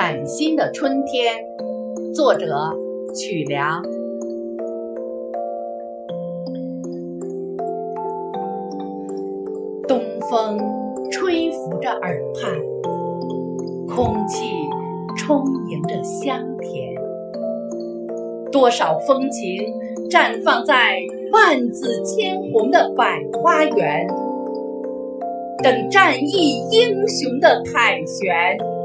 崭新的春天，作者曲梁。东风吹拂着耳畔，空气充盈着香甜。多少风情绽放在万紫千红的百花园，等战役英雄的凯旋。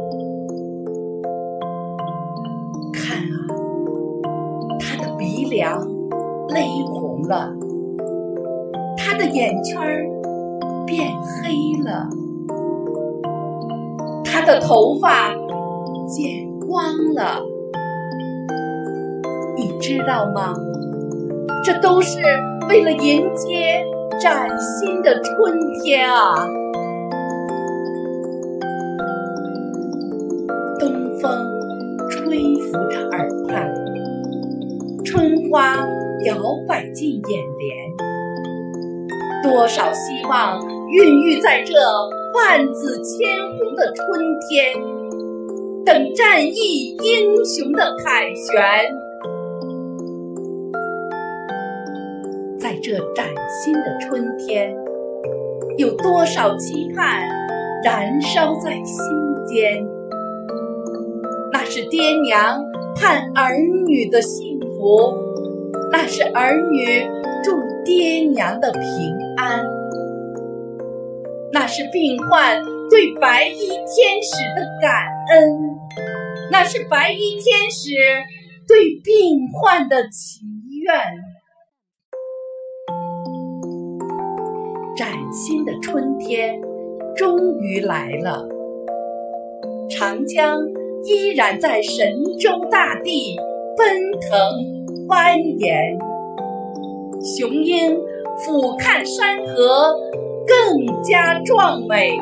的鼻梁绯红了，他的眼圈变黑了，他的头发剪光了。你知道吗？这都是为了迎接崭新的春天啊！花摇摆进眼帘，多少希望孕育在这万紫千红的春天，等战役英雄的凯旋。在这崭新的春天，有多少期盼燃烧在心间？那是爹娘盼儿女的幸福，那是儿女祝爹娘的平安，那是病患对白衣天使的感恩，那是白衣天使对病患的祈愿。崭新的春天终于来了，长江依然在神州大地奔腾蜿蜒，雄鹰俯瞰山河更加壮美，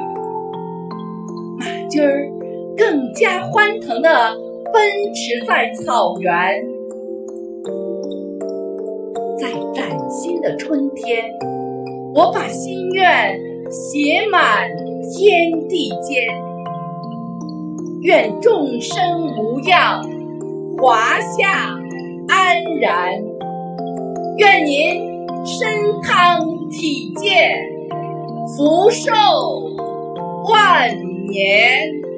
马驹儿更加欢腾地奔驰在草原，在崭新的春天。我把心愿写满天地间，愿众生无恙，华夏安然；愿您身康体健，福寿万年。